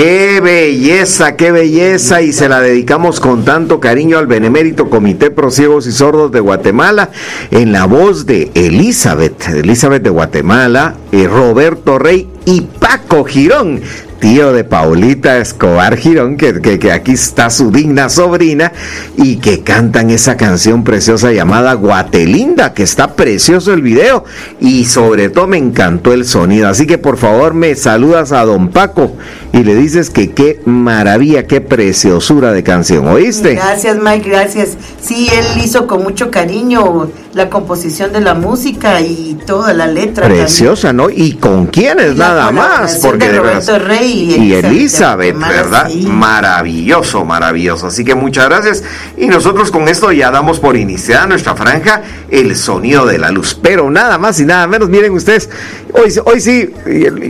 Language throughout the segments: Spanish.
Qué belleza, qué belleza y se la dedicamos con tanto cariño al Benemérito Comité Pro Ciegos y Sordos de Guatemala en la voz de Elizabeth, Elizabeth de Guatemala, y Roberto Rey y Paco Girón, tío de Paulita Escobar Girón, que, que- que aquí está su digna sobrina y que cantan esa canción preciosa llamada Guatelinda, que está precioso el video y sobre todo me encantó el sonido. Así que por favor me saludas a don Paco y le dices que qué maravilla, qué preciosura de canción, ¿oíste? Gracias, Mike, gracias. Sí, él hizo con mucho cariño la composición de la música y toda la letra. también. Preciosa, ¿no? ¿Y con quiénes Y nada más? Porque de Roberto Rey y y Elizabeth ¿verdad? sí. Maravilloso, maravilloso. Así que muchas gracias. Y nosotros con esto ya damos por iniciada nuestra franja El Sonido de la Luz. Pero nada más y nada menos, miren ustedes, hoy, hoy sí,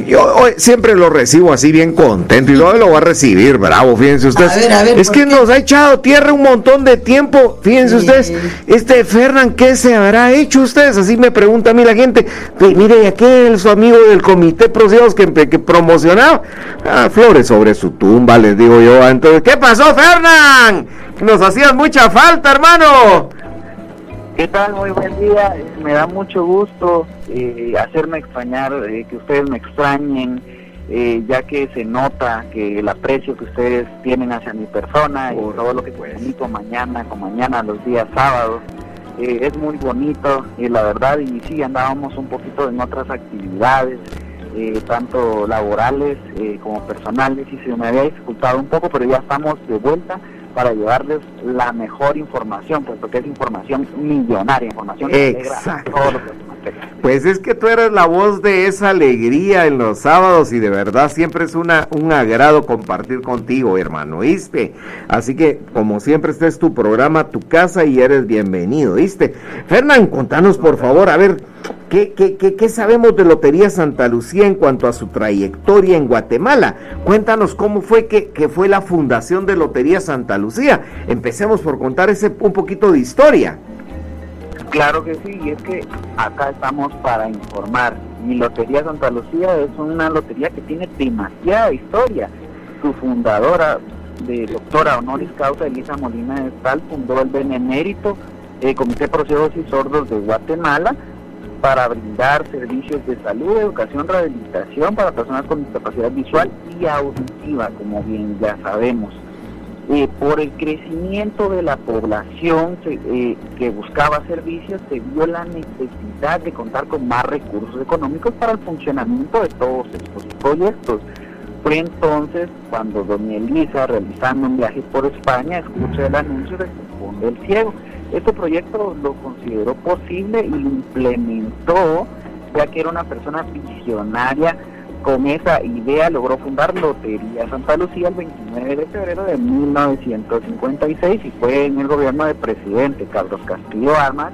yo hoy siempre lo recibo así bien contento y hoy lo voy a recibir, bravo, fíjense ustedes. A ver, a ver, es ¿por que qué? nos ha echado tierra un montón de tiempo, fíjense ustedes. Este Fernán, ¿qué se habrá hecho ustedes? Así me pregunta a mí la gente. Pe- Mire, ¿y aquel su amigo del comité Procedos que, que promocionaba? Ah, flores sobre su tumba, les digo yo. Entonces, ¿qué pasó, Fernán? Nos hacías mucha falta, hermano. ¿Qué tal? Muy buen día. Eh, Me da mucho gusto eh, hacerme extrañar, eh, que ustedes me extrañen, eh, ya que se nota que el aprecio que ustedes tienen hacia mi persona y todo lo que comunico mañana con mañana, los días sábados, eh, es muy bonito, y la verdad, y sí, andábamos un poquito en otras actividades, eh, tanto laborales eh, como personales, y se me había dificultado un poco, pero ya estamos de vuelta para llevarles la mejor información, puesto que es información millonaria, información que alegra a todos los. Pues es que tú eres la voz de esa alegría en los sábados y de verdad siempre es una, un agrado compartir contigo, hermano, ¿viste? Así que, como siempre, este es tu programa, tu casa y eres bienvenido, ¿viste? Fernán, contanos por favor, a ver, ¿qué, qué, qué, qué sabemos de Lotería Santa Lucía en cuanto a su trayectoria en Guatemala? Cuéntanos cómo fue que, que fue la fundación de Lotería Santa Lucía. Empecemos por contar ese un poquito de historia. Claro que sí, y es que acá estamos para informar. Mi Lotería Santa Lucía es una lotería que tiene demasiada historia. Su fundadora, de doctora honoris causa Elisa Molina de Estal, fundó el Benemérito eh, Comité Pro Ciegos y Sordos de Guatemala para brindar servicios de salud, educación, rehabilitación para personas con discapacidad visual y auditiva, como bien ya sabemos. Eh, por el crecimiento de la población eh, que buscaba servicios, se vio la necesidad de contar con más recursos económicos para el funcionamiento de todos estos proyectos. Fue entonces cuando doña Elisa, realizando un viaje por España, escucha el anuncio de Cupón del Ciego. Este proyecto lo consideró posible y implementó, ya que era una persona visionaria con esa idea logró fundar Lotería Santa Lucía el 29 de febrero de 1956 y fue en el gobierno del presidente Carlos Castillo Armas,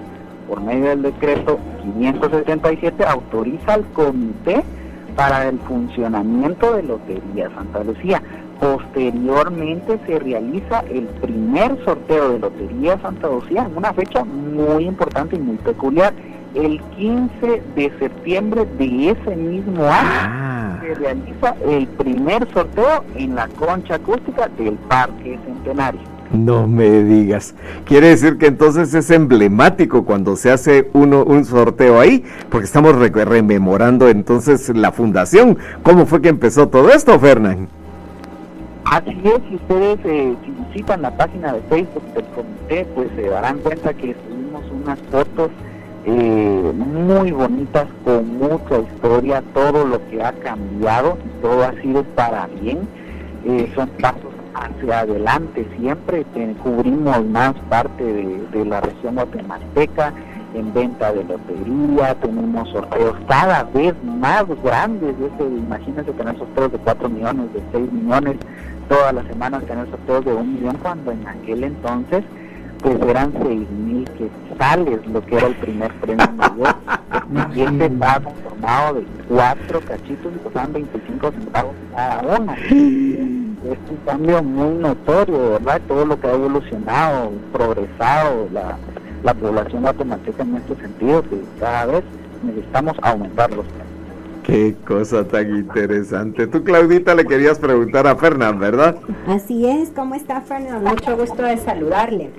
por medio del decreto 577, autoriza al comité para el funcionamiento de Lotería Santa Lucía. Posteriormente se realiza el primer sorteo de Lotería Santa Lucía en una fecha muy importante y muy peculiar, el 15 de septiembre de ese mismo año Ah. Se realiza el primer sorteo en la concha acústica del Parque Centenario. No me digas. Quiere decir que entonces es emblemático cuando se hace uno un sorteo ahí, porque estamos re- rememorando entonces la fundación. ¿Cómo fue que empezó todo esto, Fernán? Así es, si ustedes eh, si visitan la página de Facebook del comité, pues se darán cuenta que subimos unas fotos eh, muy bonitas con mucha historia, todo lo que ha cambiado todo ha sido para bien. Eh, son pasos hacia adelante, siempre. Cubrimos más parte de, la región guatemalteca en venta de lotería, tenemos sorteos cada vez más grandes, imagínense tener sorteos de 4 millones, de 6 millones, todas las semanas tener sorteos de 1 millón, cuando en aquel entonces pues eran 6 mil quetzales, lo que era el primer premio mayor. y este estaba conformado de cuatro cachitos y costaban 25 centavos cada uno. Es un cambio muy notorio, ¿verdad? Todo lo que ha evolucionado, progresado, la, la población automática en este sentido, que cada vez necesitamos aumentar los Qué cosa tan interesante. Tú, Claudita, le querías preguntar a Fernán, ¿verdad? Así es. ¿Cómo está, Fernán? Mucho gusto de saludarle.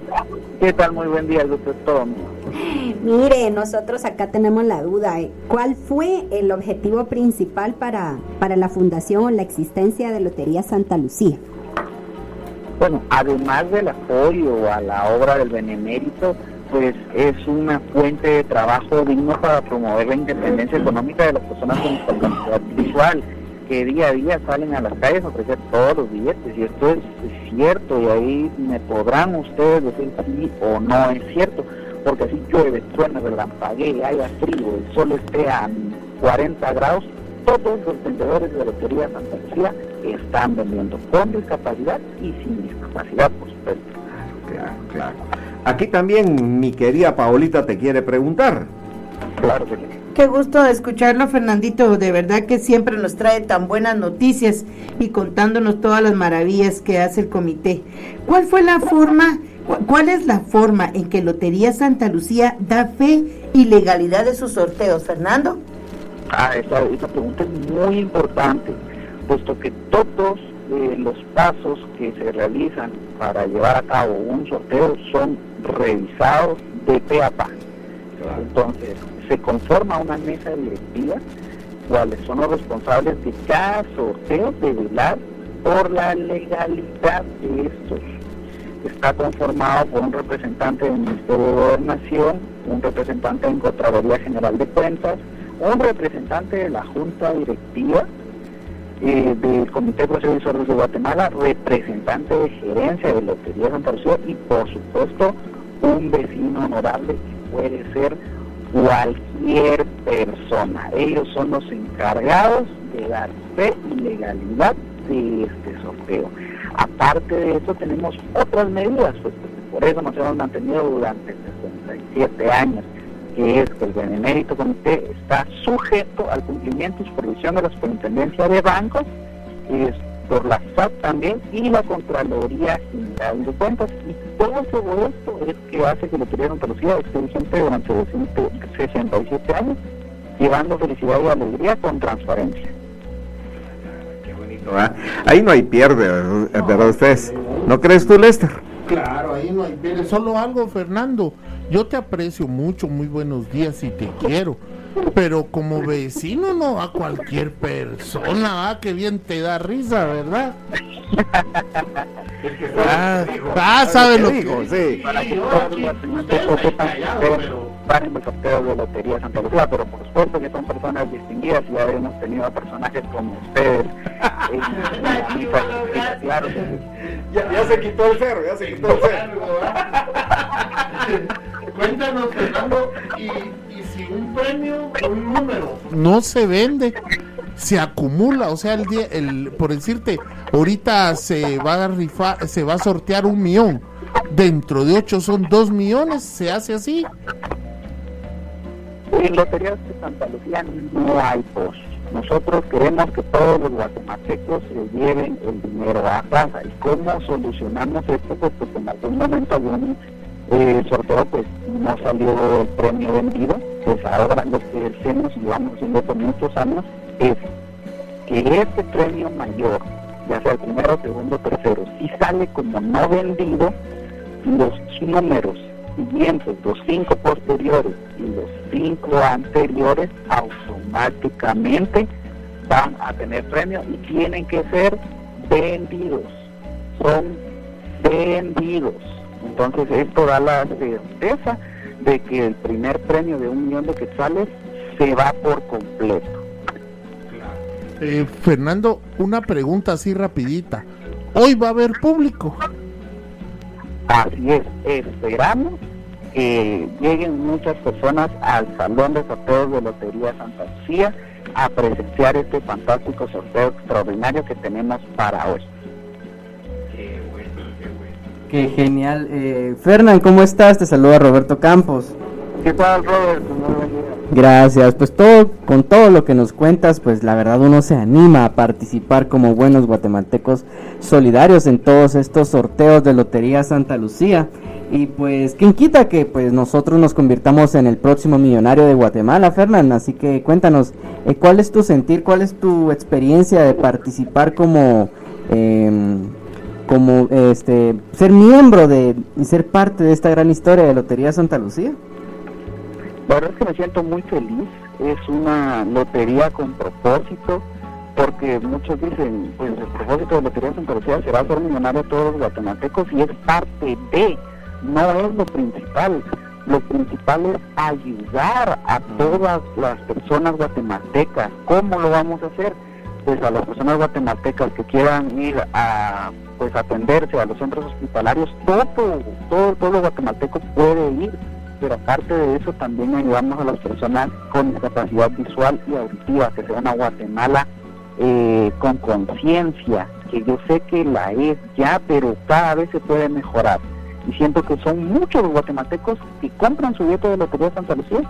¿Qué tal? Muy buen día, todo. Mire, nosotros acá tenemos la duda. ¿eh? ¿Cuál fue el objetivo principal para, para la fundación, la existencia de Lotería Santa Lucía? Bueno, además del apoyo a la obra del Benemérito, pues es una fuente de trabajo digno para promover la independencia económica de las personas con discapacidad visual que día a día salen a las calles a ofrecer todos los billetes y esto es, cierto y ahí me podrán ustedes decir sí o no es cierto porque así llueve, suena, relampaguee, haya frío, el sol esté a 40 grados, todos los vendedores de lotería Santa Lucía están vendiendo con discapacidad y sin discapacidad, por supuesto. Claro, claro. Aquí también mi querida Paolita te quiere preguntar. Claro que Qué gusto escucharlo, Fernandito. De verdad que siempre nos trae tan buenas noticias y contándonos todas las maravillas que hace el comité. ¿Cuál fue la forma, cuál es la forma en que Lotería Santa Lucía da fe y legalidad de sus sorteos, Fernando? Ah, esa, esa pregunta es muy importante, puesto que todos eh, los pasos que se realizan para llevar a cabo un sorteo son revisados de pe a pa. Entonces, se conforma una mesa directiva, cuáles son los responsables de cada sorteo de velar por la legalidad de estos. Está conformado por un representante del Ministerio de Gobernación, un representante en Contraloría General de Cuentas, un representante de la Junta Directiva eh, del Comité de Procesores de Guatemala, representante de gerencia de Lotería Santa Lucía y por supuesto un vecino honorable que puede ser cualquier persona. Ellos son los encargados de dar fe y legalidad de este sorteo. Aparte de eso tenemos otras medidas, pues, por eso nos hemos mantenido durante 67 años, que es que el Benemérito Comité está sujeto al cumplimiento y supervisión de la Superintendencia de Bancos, es por la SAT también y la Contraloría General de Cuentas. Y todo esto es que hace que la de Andalucía esté vigente durante 67 años, llevando felicidad y alegría con transparencia. Qué bonito, ¿eh? Ahí no hay pierde, ¿verdad ustedes? ¿No crees tú, Lester? Claro, ahí no hay pierde. Solo algo, Fernando. Yo te aprecio mucho, muy buenos días y te quiero pero como vecino no a cualquier persona, ah, que bien te da risa, ¿verdad? ah, ah sabes lo que digo, sí. Para que paren el sorteo de Lotería Santa Lucía, pero por supuesto que son personas distinguidas y ya hemos tenido personajes como ustedes. claro. ya, ya se quitó el cerro, ya se quitó el cerro. Cuéntanos, Fernando, y si un premio, un número, no se vende, se acumula, o sea, el día, el, por decirte, ahorita se va a rifar, se va a sortear un millón, dentro de ocho son dos millones, se hace así. En Loterías de Santa Lucía no hay pos. Nosotros queremos que todos los guatemaltecos se lleven el dinero a casa. ¿Y cómo solucionamos esto? Pues, pues en algún momento algún eh, sorteo pues no salió el premio vendido pues ahora lo que hacemos y vamos haciendo por muchos años es que este premio mayor, ya sea el primero, segundo, tercero, si sale como no vendido, los números siguientes, los cinco posteriores y los cinco anteriores, automáticamente van a tener premio y tienen que ser vendidos. Son vendidos. Entonces esto da la certeza de que el primer premio de un millón de quetzales se va por completo. Eh, Fernando, una pregunta así rapidita. hoy va a haber público. Así es, esperamos que lleguen muchas personas al Salón de Sorteos de Lotería Santa Lucía a presenciar este fantástico sorteo extraordinario que tenemos para hoy. Qué genial. Eh, Fernán, ¿cómo estás? Te saluda Roberto Campos. ¿Qué tal, Robert? Gracias, pues todo, con todo lo que nos cuentas, pues la verdad uno se anima a participar como buenos guatemaltecos solidarios en todos estos sorteos de Lotería Santa Lucía. Y pues, ¿quién quita que pues nosotros nos convirtamos en el próximo millonario de Guatemala, Fernán? Así que cuéntanos, eh, ¿cuál es tu sentir, cuál es tu experiencia de participar como, em, como este, ser miembro de y ser parte de esta gran historia de Lotería Santa Lucía? La verdad es que me siento muy feliz. Es una lotería con propósito, porque muchos dicen, pues el propósito de Lotería Santa Lucía será ser millonario a todos los guatemaltecos y es parte de, no es lo principal. Lo principal es ayudar a todas las personas guatemaltecas. ¿Cómo lo vamos a hacer? Pues a las personas guatemaltecas que quieran ir a pues atenderse a los centros hospitalarios, todo, todo, todo guatemalteco puede ir pero aparte de eso también ayudamos a las personas con discapacidad visual y auditiva que se van a Guatemala eh, con conciencia, que yo sé que la es ya, pero cada vez se puede mejorar. Y siento que son muchos los guatemaltecos que compran su billete de Lotería de Santa Lucía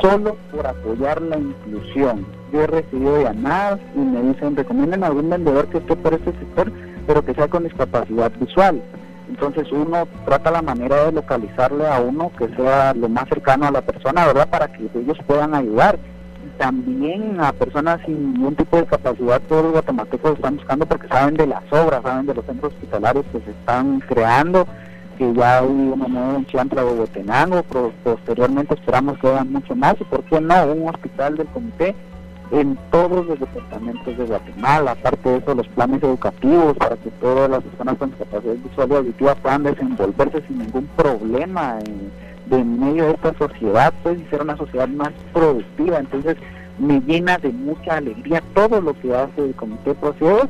solo por apoyar la inclusión. Yo he recibido llamadas y me dicen, recomienden a algún vendedor que esté por este sector, pero que sea con discapacidad visual. Entonces uno trata la manera de localizarle a uno que sea lo más cercano a la persona, ¿verdad? Para que ellos puedan ayudar. También a personas sin ningún tipo de capacidad, todos los guatemaltecos están buscando porque saben de las obras, saben de los centros hospitalarios que se están creando, que ya hay una nueva en Chiantla de Botenango, posteriormente esperamos que hagan mucho más y por qué no, un hospital del comité en todos los departamentos de Guatemala, aparte de eso los planes educativos para que todas las personas con discapacidad visual y auditiva puedan desenvolverse sin ningún problema en, medio de esta sociedad, pues y ser una sociedad más productiva. Entonces me llena de mucha alegría todo lo que hace el Comité Procedos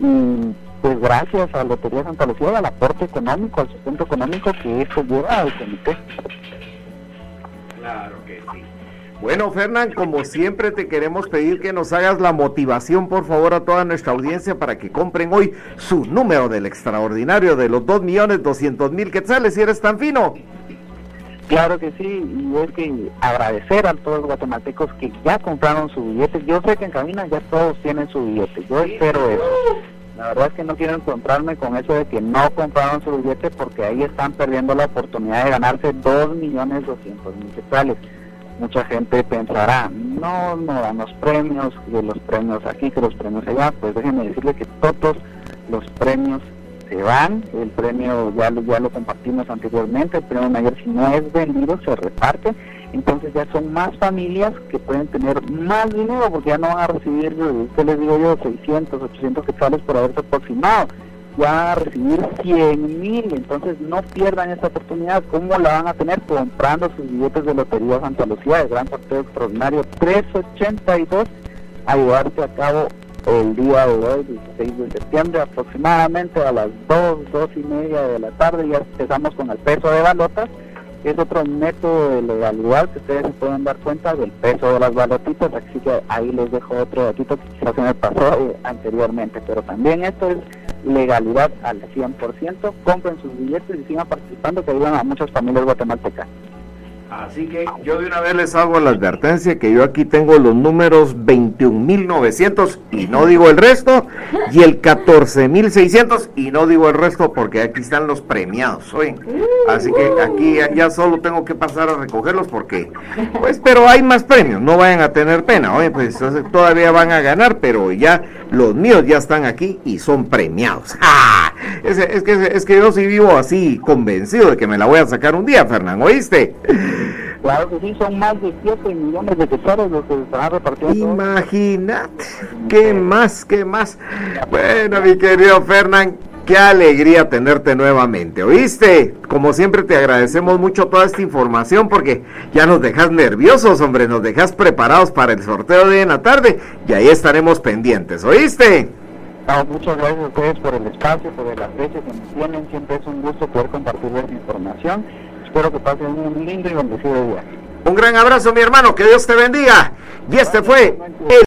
y pues gracias a Lotería Santa Lucía, al aporte económico, al sustento económico que esto lleva al comité. Claro que sí. Bueno, Fernán, como siempre te queremos pedir que nos hagas la motivación, por favor, a toda nuestra audiencia para que compren hoy su número del extraordinario de los 2 millones 200 mil quetzales, si eres tan fino. Claro que sí, y es que agradecer a todos los guatemaltecos que ya compraron su billete. Yo sé que en cabina ya todos tienen su billete, yo espero eso. La verdad es que no quiero encontrarme con eso de que no compraron su billete porque ahí están perdiendo la oportunidad de ganarse 2 millones 200 mil quetzales mucha gente pensará, no, no dan los premios, que los premios aquí, que los premios allá, pues déjenme decirle que todos los premios se van, el premio ya lo, ya lo compartimos anteriormente, el premio mayor si no es vendido se reparte, entonces ya son más familias que pueden tener más dinero porque ya no van a recibir, ¿qué les digo yo?, 600, 800 quetzales por haberse aproximado, ya a recibir 100 mil, entonces no pierdan esta oportunidad, ¿cómo la van a tener? Comprando sus billetes de Lotería Santa Lucía, de gran sorteo extraordinario 382, a llevarse a cabo el día de hoy, 16 de septiembre, aproximadamente a las 2, 2 y media de la tarde, ya empezamos con el peso de balotas, es otro método de legalidad que ustedes se pueden dar cuenta del peso de las balotitas, así que ahí les dejo otro datito que quizás se me pasó eh, anteriormente, pero también esto es legalidad al 100%, compren sus billetes y sigan participando que ayudan a muchas familias guatemaltecas. Así que yo de una vez les hago la advertencia que yo aquí tengo los números 21.900 y no digo el resto, y el 14.600 y no digo el resto porque aquí están los premiados, ¿oyen? Así que aquí ya solo tengo que pasar a recogerlos porque, pues, pero hay más premios, no vayan a tener pena, oye, pues todavía van a ganar, pero ya los míos ya están aquí y son premiados. Es, es, que, es que yo sí vivo así convencido de que me la voy a sacar un día, Fernán, ¿oíste? Claro que sí, son más de 7 millones de quetzales los que se están repartiendo. Imagínate, ¿qué más, qué más? Bueno, mi querido Fernán, qué alegría tenerte nuevamente, ¿oíste? Como siempre te agradecemos mucho toda esta información porque ya nos dejas nerviosos, hombre, nos dejas preparados para el sorteo de en la tarde y ahí estaremos pendientes, ¿oíste? Ah, muchas gracias a ustedes por el espacio, por el aprecio que nos tienen. Siempre es un gusto poder compartir esta información. Espero que pasen un lindo y bendecido día. Un gran abrazo, mi hermano. Que Dios te bendiga. Y este fue el